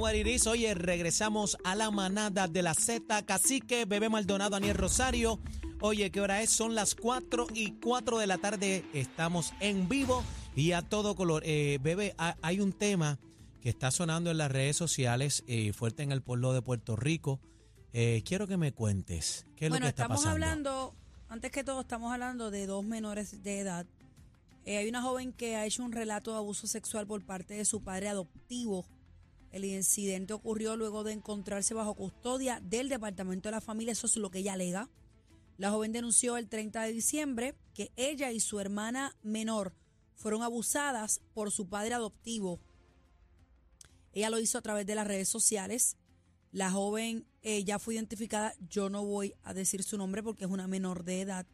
Oye, regresamos a la manada de la Z, Cacique, Bebé Maldonado, Aniel Rosario. Oye, ¿qué hora es? Son las 4 y 4 de la tarde. Estamos en vivo y a todo color. Eh, bebé, ha- hay un tema que está sonando en las redes sociales, eh, fuerte en el pueblo de Puerto Rico. Eh, quiero que me cuentes qué es bueno, lo que está estamos pasando. hablando, antes que todo, estamos hablando de dos menores de edad. Eh, hay una joven que ha hecho un relato de abuso sexual por parte de su padre adoptivo. El incidente ocurrió luego de encontrarse bajo custodia del Departamento de la Familia, eso es lo que ella alega. La joven denunció el 30 de diciembre que ella y su hermana menor fueron abusadas por su padre adoptivo. Ella lo hizo a través de las redes sociales. La joven eh, ya fue identificada. Yo no voy a decir su nombre porque es una menor de edad,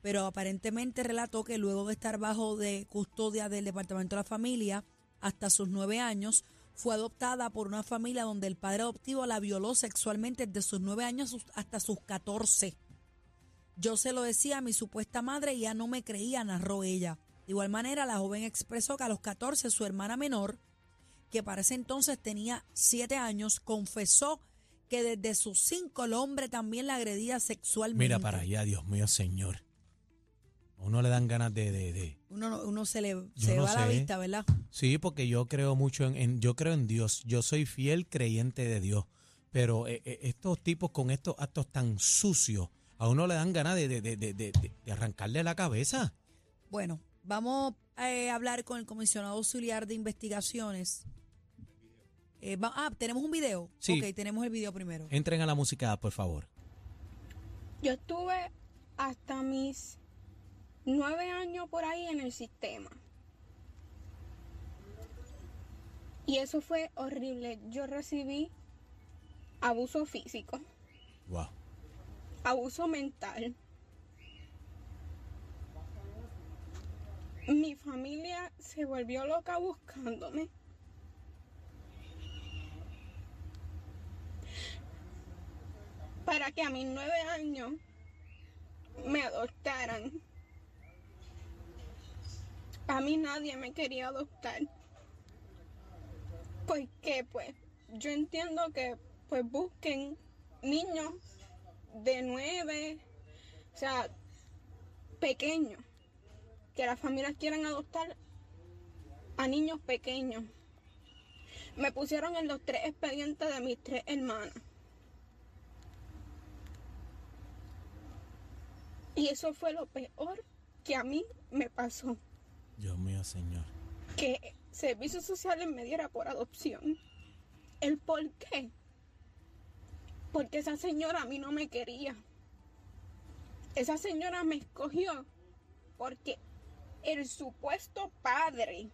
pero aparentemente relató que luego de estar bajo de custodia del Departamento de la Familia hasta sus nueve años, fue adoptada por una familia donde el padre adoptivo la violó sexualmente desde sus nueve años hasta sus catorce. Yo se lo decía a mi supuesta madre y ya no me creía, narró ella. De igual manera, la joven expresó que a los 14 su hermana menor, que para ese entonces tenía siete años, confesó que desde sus cinco el hombre también la agredía sexualmente. Mira para allá, Dios mío, Señor. A uno le dan ganas de... de, de- Uno, no- uno se le se no va la vista, ¿verdad? Sí, porque yo creo mucho en, en- yo creo en Dios. Yo soy fiel creyente de Dios. Pero eh, eh, estos tipos con estos actos tan sucios, a uno le dan ganas de, de, de, de, de- de arrancarle la cabeza. Bueno, vamos eh, a hablar con el comisionado auxiliar de investigaciones. Eh, va- ah, tenemos un video. Sí. Ok, tenemos el video primero. Entren a la música, por favor. Yo estuve hasta mis nueve años por ahí en el sistema. Y eso fue horrible. Yo recibí abuso físico, Wow. abuso mental. Mi familia se volvió loca buscándome. Para que a mis nueve años me adoptaran. A mí nadie me quería adoptar. Pues que pues yo entiendo que pues busquen niños de nueve, o sea, pequeños, que las familias quieran adoptar a niños pequeños. Me pusieron en los tres expedientes de mis tres hermanas. Y eso fue lo peor que a mí me pasó. Dios mío, Señor. Que Servicios Sociales me diera por adopción. ¿El por qué? Porque esa señora a mí no me quería. Esa señora me escogió porque el supuesto padre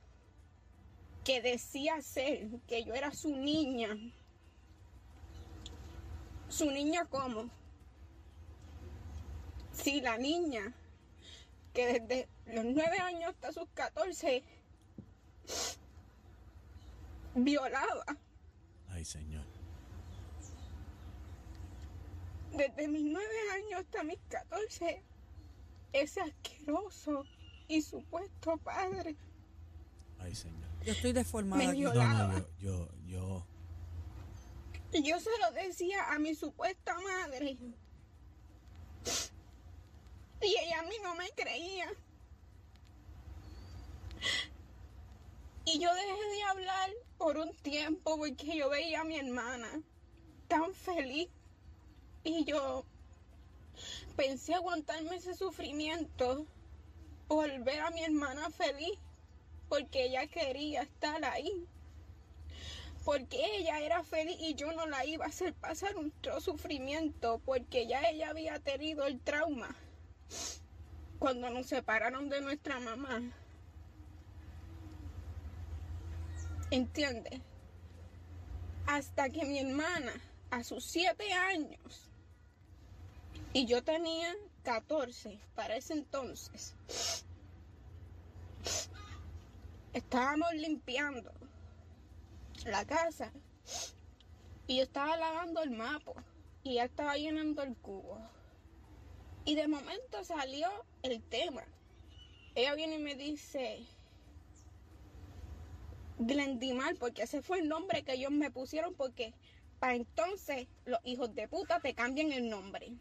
que decía ser que yo era su niña. ¿Su niña cómo? Si la niña que desde los nueve años hasta sus 14 violaba. Ay, Señor. Desde mis nueve años hasta mis 14, ese asqueroso y supuesto padre Ay, Señor. Yo estoy deformada. Me No, yo, yo, yo. Y yo se lo decía a mi supuesta madre. Y ella a mí no me creía. Y yo dejé de hablar por un tiempo porque yo veía a mi hermana tan feliz. Y yo pensé aguantarme ese sufrimiento por ver a mi hermana feliz. Porque ella quería estar ahí porque ella era feliz y yo no la iba a hacer pasar un sufrimiento porque ya ella había tenido el trauma cuando nos separaron de nuestra mamá. ¿Entiendes? Hasta que mi hermana, a sus siete años, y yo tenía 14 para ese entonces, estábamos limpiando la casa y yo estaba lavando el mapo y ella estaba llenando el cubo. Y de momento salió el tema. Ella viene y me dice, Glendimar, porque ese fue el nombre que ellos me pusieron, porque para entonces los hijos de puta te cambian el nombre.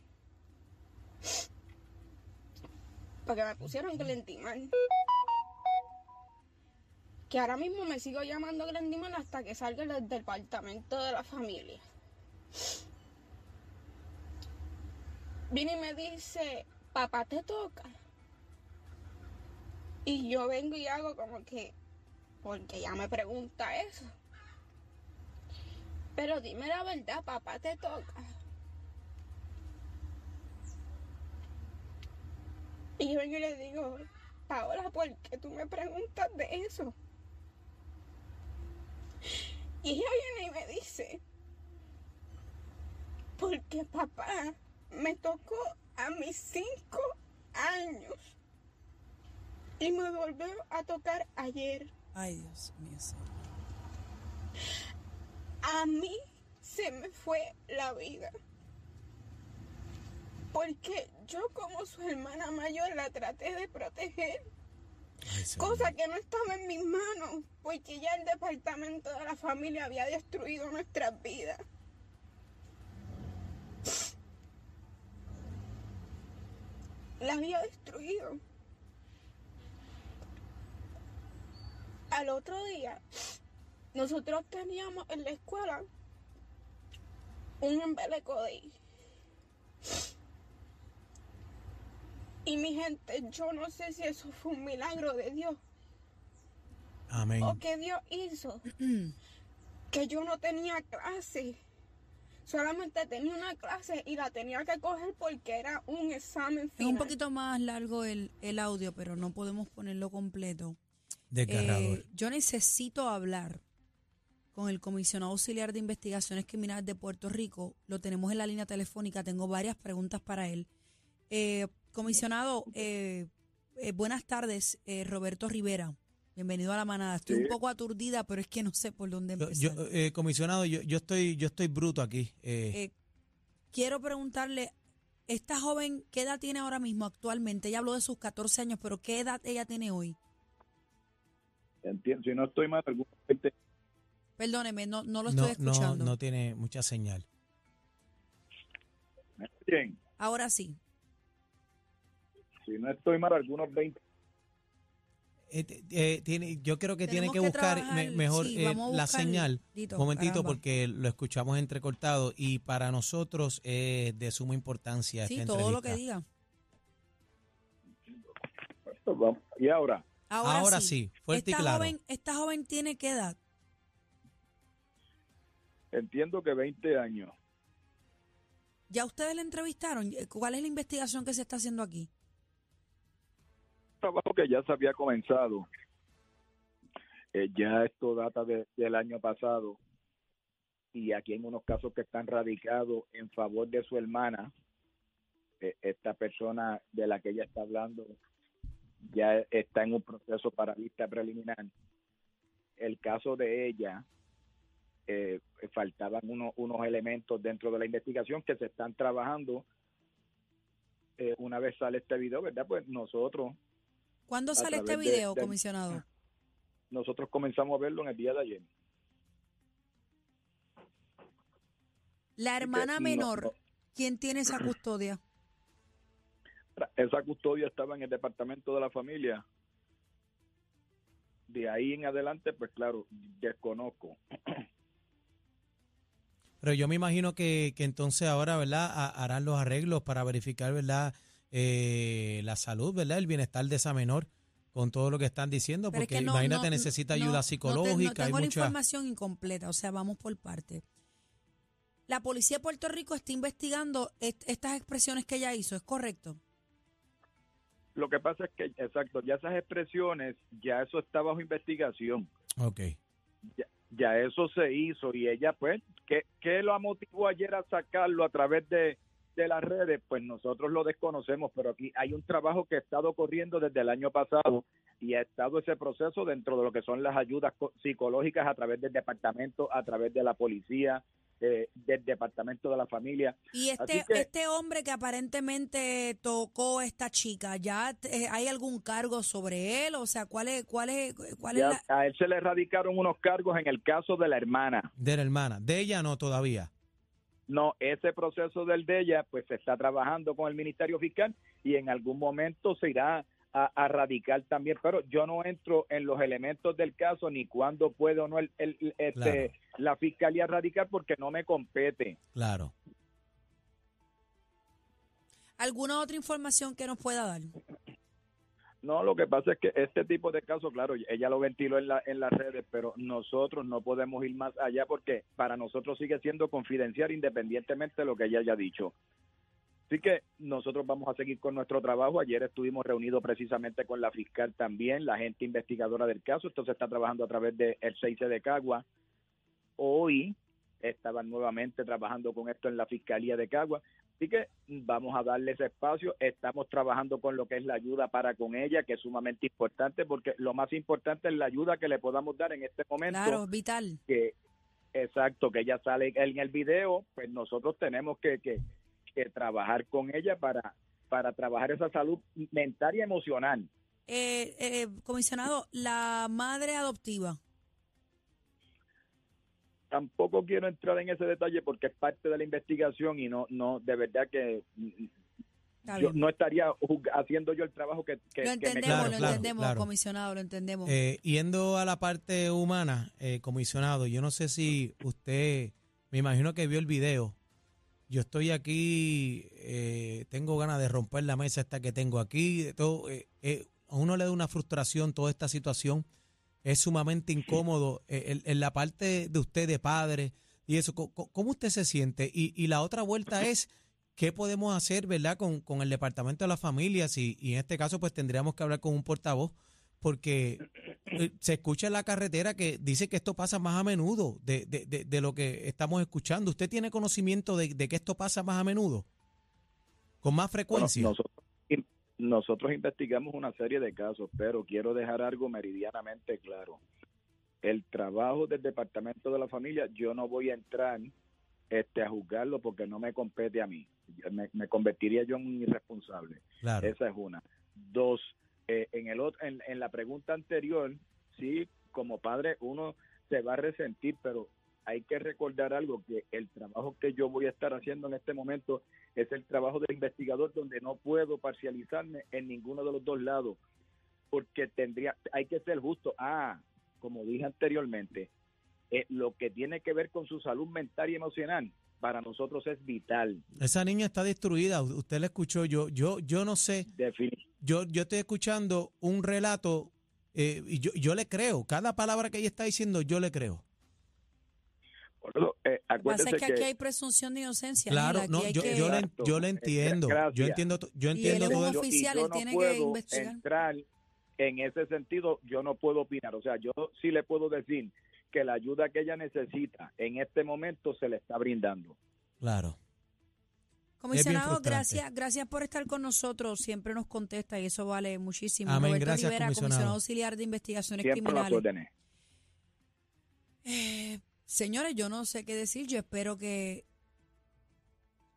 Porque me pusieron Glendimar. Que ahora mismo me sigo llamando Glendimar hasta que salga del departamento de la familia. Viene y me dice, papá te toca. Y yo vengo y hago como que, porque ya me pregunta eso. Pero dime la verdad, papá te toca. Y yo le digo, Paola, ¿por qué tú me preguntas de eso? Y ella viene y me dice, porque papá me tocó a mis cinco años y me volvió a tocar ayer. Ay, Dios mío. señor. A mí se me fue la vida. Porque yo como su hermana mayor la traté de proteger, Ay, cosa que no estaba en mis manos, porque ya el departamento de la familia había destruido nuestras vidas. La había destruido. Al otro día, nosotros teníamos en la escuela un embeleco de ahí. Y mi gente, yo no sé si eso fue un milagro de Dios Amén. o que Dios hizo que yo no tenía clase. Solamente tenía una clase y la tenía que coger porque era un examen Es final. un poquito más largo el, el audio, pero no podemos ponerlo completo. Desgarrador. Eh, yo necesito hablar con el comisionado auxiliar de investigaciones criminales de Puerto Rico. Lo tenemos en la línea telefónica. Tengo varias preguntas para él. Eh, comisionado, eh, eh, buenas tardes, eh, Roberto Rivera. Bienvenido a la manada. Estoy Sí. un poco aturdida, pero es que no sé por dónde empezar. yo, eh, comisionado, yo, yo estoy yo estoy bruto aquí. eh, Eh, quiero preguntarle, esta joven, ¿qué edad tiene ahora mismo actualmente? Ella habló de sus 14 años, pero ¿qué edad ella tiene hoy? Entiendo, si no estoy mal, gente Perdóneme, no, no lo no, estoy no, escuchando. no tiene mucha señal. Ahora sí. Si no estoy mal, algunos 20. Eh, t- eh, tiene, yo creo que tiene que que buscar trabajar, me- mejor sí, eh, la señal. Dito, momentito, caramba. porque lo escuchamos entrecortado y para nosotros es de suma importancia Sí, esta todo lo que entrevista. diga. Vamos. Y ahora, Ahora, Ahora sí. sí, fuerte y esta claro. Joven, ¿Esta joven tiene qué edad? entiendo que 20 años. ¿Ya ustedes la entrevistaron? ¿Cuál es la investigación que se está haciendo aquí? Un trabajo que ya se había comenzado. Eh, ya esto data de- del año pasado. Y aquí en unos casos que están radicados en favor de su hermana, eh, esta persona de la que ella está hablando ya está en un proceso para vista preliminar. El caso de ella, eh, faltaban unos, unos elementos dentro de la investigación que se están trabajando. Eh, una vez sale este video, ¿verdad? Pues nosotros ¿Cuándo sale este de- video, de- comisionado? nosotros comenzamos a verlo en el día de ayer. La hermana no- menor, no- ¿quién tiene esa custodia? Esa custodia estaba en el departamento de la familia. De ahí en adelante, pues claro, desconozco. Pero yo me imagino que, que entonces ahora, ¿verdad? Ha- harán los arreglos para verificar, ¿verdad? Eh, la salud, ¿verdad? El bienestar de esa menor con todo lo que están diciendo, Pero es porque que no- imagínate, no- necesita no- ayuda te- psicológica, No, tengo hay la mucha... información incompleta, o sea, vamos por parte. La policía de Puerto Rico está investigando est- estas expresiones que ella hizo, ¿es correcto? Lo que pasa es que, exacto, ya esas expresiones, ya eso está bajo investigación. Ok. Ya eso se hizo y ella, pues, ¿qué, qué lo motivó ayer a sacarlo a través de, de las redes? Pues nosotros lo desconocemos, pero aquí hay un trabajo que ha estado corriendo desde el año pasado y ha estado ese proceso dentro de lo que son las ayudas co- psicológicas a través del departamento, a través de la policía, eh, del departamento de la familia. Y este, este hombre que aparentemente tocó esta chica, ¿ya eh, hay algún cargo sobre él? O sea, ¿cuál es, cuál es, cuál es A él se le erradicaron unos cargos en el caso de la hermana. De la hermana. De ella no todavía. No, ese proceso del de ella, pues se está trabajando con el Ministerio Fiscal y en algún momento se irá a, radicar también, pero yo no entro en los elementos del caso ni cuándo puede o no el, este, la fiscalía radicar porque no me compete. Claro. ¿Alguna otra información que nos pueda dar? No, lo que pasa es que este tipo de casos, claro, ella lo ventiló en, la, en las redes, pero nosotros no podemos ir más allá porque para nosotros sigue siendo confidencial independientemente de lo que ella haya dicho. Así que nosotros vamos a seguir con nuestro trabajo. Ayer estuvimos reunidos precisamente con la fiscal también, la gente investigadora del caso. Esto se está trabajando a través del de 6 de Cagua. Hoy estaban nuevamente trabajando con esto en la Fiscalía de Cagua. Así que vamos a darle ese espacio. Estamos trabajando con lo que es la ayuda para con ella, que es sumamente importante, porque lo más importante es la ayuda que le podamos dar en este momento. Claro, vital. Que, exacto, que ella sale en el video, pues nosotros tenemos que, que que trabajar con ella para, para trabajar esa salud mental y emocional. Eh, eh, comisionado, la madre adoptiva. Tampoco quiero entrar en ese detalle porque es parte de la investigación y no, no, de verdad que yo no estaría haciendo yo el trabajo que, que lo entendemos, lo entendemos, comisionado, lo entendemos. Eh, yendo a la parte humana, eh, comisionado, yo no sé si usted, me imagino que vio el video yo estoy aquí, eh, tengo ganas de romper la mesa esta que tengo aquí. Todo, eh, eh, a uno le da una frustración toda esta situación. Es sumamente incómodo en, la parte de usted de padre y eso. ¿Cómo, usted se siente? Y, la otra vuelta es, ¿qué podemos hacer, verdad, con, con el Departamento de las Familias? Y, y en este caso, pues tendríamos que hablar con un portavoz porque eh, se escucha en la carretera que dice que esto pasa más a menudo de, de, de, lo que estamos escuchando. ¿Usted tiene conocimiento de, que esto pasa más a menudo? ¿Con más frecuencia? nosotros, nosotros investigamos una serie de casos, pero quiero dejar algo meridianamente claro. El trabajo del Departamento de la Familia, yo no voy a entrar este, a juzgarlo porque no me compete a mí. Me, me convertiría yo en un irresponsable. Esa es una. Dos, eh, en, el, en, en la pregunta anterior, sí, como padre uno se va a resentir, pero hay que recordar algo, que el trabajo que yo voy a estar haciendo en este momento es el trabajo del investigador donde no puedo parcializarme en ninguno de los dos lados, porque tendría, hay que ser justo. Ah, como dije anteriormente, eh, lo que tiene que ver con su salud mental y emocional, para nosotros es vital. Esa niña está destruida, usted la escuchó, yo yo yo no sé. Yo yo estoy escuchando un relato eh, y yo, yo le creo, cada palabra que ella está diciendo yo le creo. Eh, pasa es que, aquí hay presunción de inocencia. Claro, no, yo, yo, le, yo, le, entiendo. Yo entiendo, yo entiendo todo eso. oficial, él tiene que investigar. Entrar en ese sentido, yo no puedo opinar. O sea, yo sí le puedo decir que la ayuda que ella necesita en este momento se le está brindando. Claro. Comisionado, gracias, gracias por estar con nosotros. Siempre nos contesta y eso vale muchísimo. Amén. Roberto gracias, Rivera, comisionado. auxiliar de investigaciones criminales. Señores, yo no sé qué decir. Yo espero que.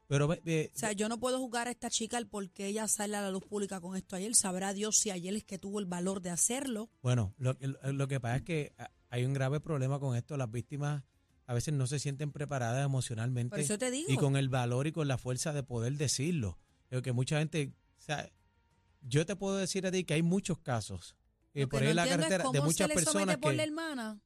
Pero, o sea, yo no puedo juzgar a esta chica el por qué ella sale a la luz pública con esto ayer. Sabrá Dios si ayer es que tuvo el valor de hacerlo. Bueno, lo, lo que pasa es que hay un grave problema con esto. Las víctimas a veces no se sienten preparadas emocionalmente. Y con el valor y con la fuerza de poder decirlo. que mucha gente, o sea, yo te puedo decir a ti que hay muchos casos eh, por ahí la carretera de muchas personas por la hermana.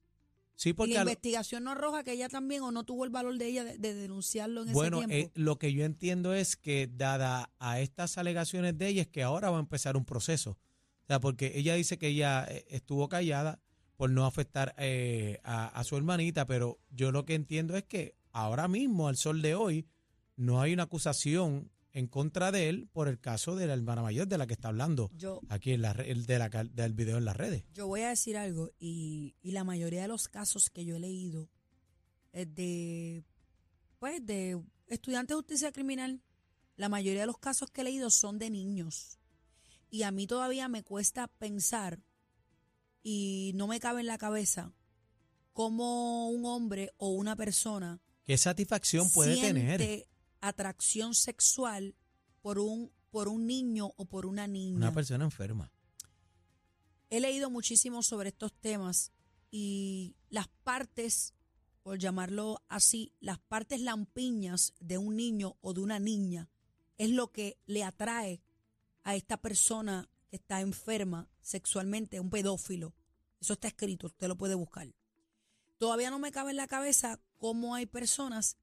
Sí, porque la investigación no arroja que ella también o no tuvo el valor de ella de, denunciarlo en bueno, ese tiempo. Bueno, eh, lo que yo entiendo es que dada a estas alegaciones de ella es que ahora va a empezar un proceso. O sea, porque ella dice que ella eh, estuvo callada, por no afectar eh, a, su hermanita, pero yo lo que entiendo es que ahora mismo, al sol de hoy, no hay una acusación en contra de él por el caso de la hermana mayor de la que está hablando aquí en la, el de la, del video en las redes. Yo voy a decir algo y, y la mayoría de los casos que yo he leído es de, pues, de estudiantes de justicia criminal. La mayoría de los casos que he leído son de niños. Y a mí todavía me cuesta pensar y no me cabe en la cabeza cómo un hombre o una persona ¿Qué satisfacción puede tener? Atracción sexual por un, por un niño o por una niña. Una persona enferma. He leído muchísimo sobre estos temas y las partes, por llamarlo así, las partes lampiñas de un niño o de una niña es lo que le atrae a esta persona que está enferma sexualmente, un pedófilo. Eso está escrito, usted lo puede buscar. Todavía no me cabe en la cabeza cómo hay personas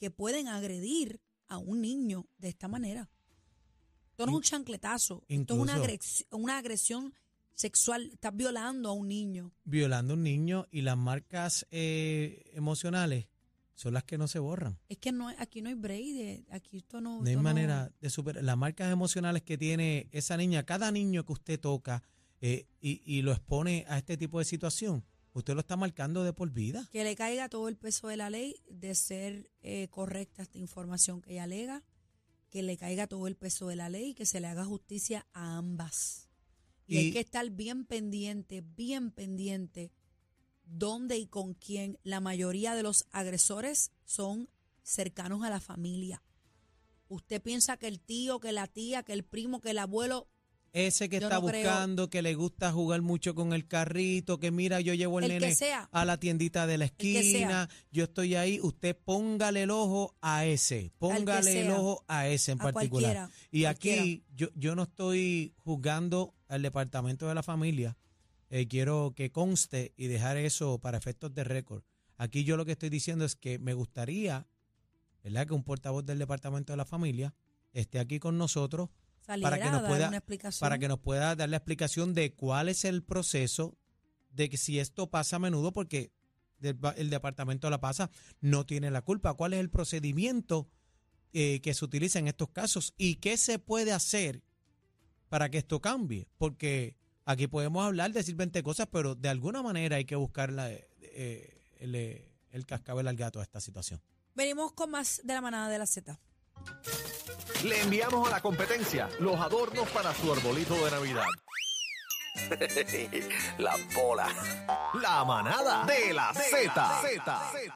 que pueden agredir a un niño de esta manera. Esto no es un chancletazo, esto es una agresión, una agresión sexual, estás violando a un niño. Violando a un niño y las marcas eh, emocionales son las que no se borran. Es que no, aquí no hay break, de- aquí esto no... No hay esto manera de superar. Las marcas emocionales que tiene esa niña, cada niño que usted toca eh, y, y lo expone a este tipo de situación, usted lo está marcando de por vida. Que le caiga todo el peso de la ley de ser eh, correcta esta información que ella alega, que le caiga todo el peso de la ley y que se le haga justicia a ambas. Y, hay Y- que estar bien pendiente, bien pendiente, dónde y con quién. La mayoría de los agresores son cercanos a la familia. Usted piensa que el tío, que la tía, que el primo, que el abuelo, Ese que Yo está no creo- buscando, que le gusta jugar mucho con el carrito, que mira, yo llevo el, nene a la tiendita de la esquina, yo estoy ahí, usted póngale el ojo a ese, póngale el ojo a ese en a particular. cualquiera. Y cualquiera. aquí yo, yo no estoy juzgando al departamento de la familia. Eh, quiero que conste y dejar eso para efectos de récord. Aquí yo lo que estoy diciendo es que me gustaría, ¿verdad? Que un portavoz del departamento de la familia esté aquí con nosotros saliera para que nos a dar pueda- una explicación. para que nos pueda dar la explicación de cuál es el proceso de que si esto pasa a menudo, porque del- el departamento de la pasa no tiene la culpa. ¿Cuál es el procedimiento eh, que se utiliza en estos casos y qué se puede hacer para que esto cambie? Porque aquí podemos hablar, decir 20 cosas, pero de alguna manera hay que buscar la, eh, el, eh, el cascabel al gato a esta situación. Venimos con más de la manada de la Z. Le enviamos a la competencia los adornos para su arbolito de Navidad. La bola. La manada de la Z.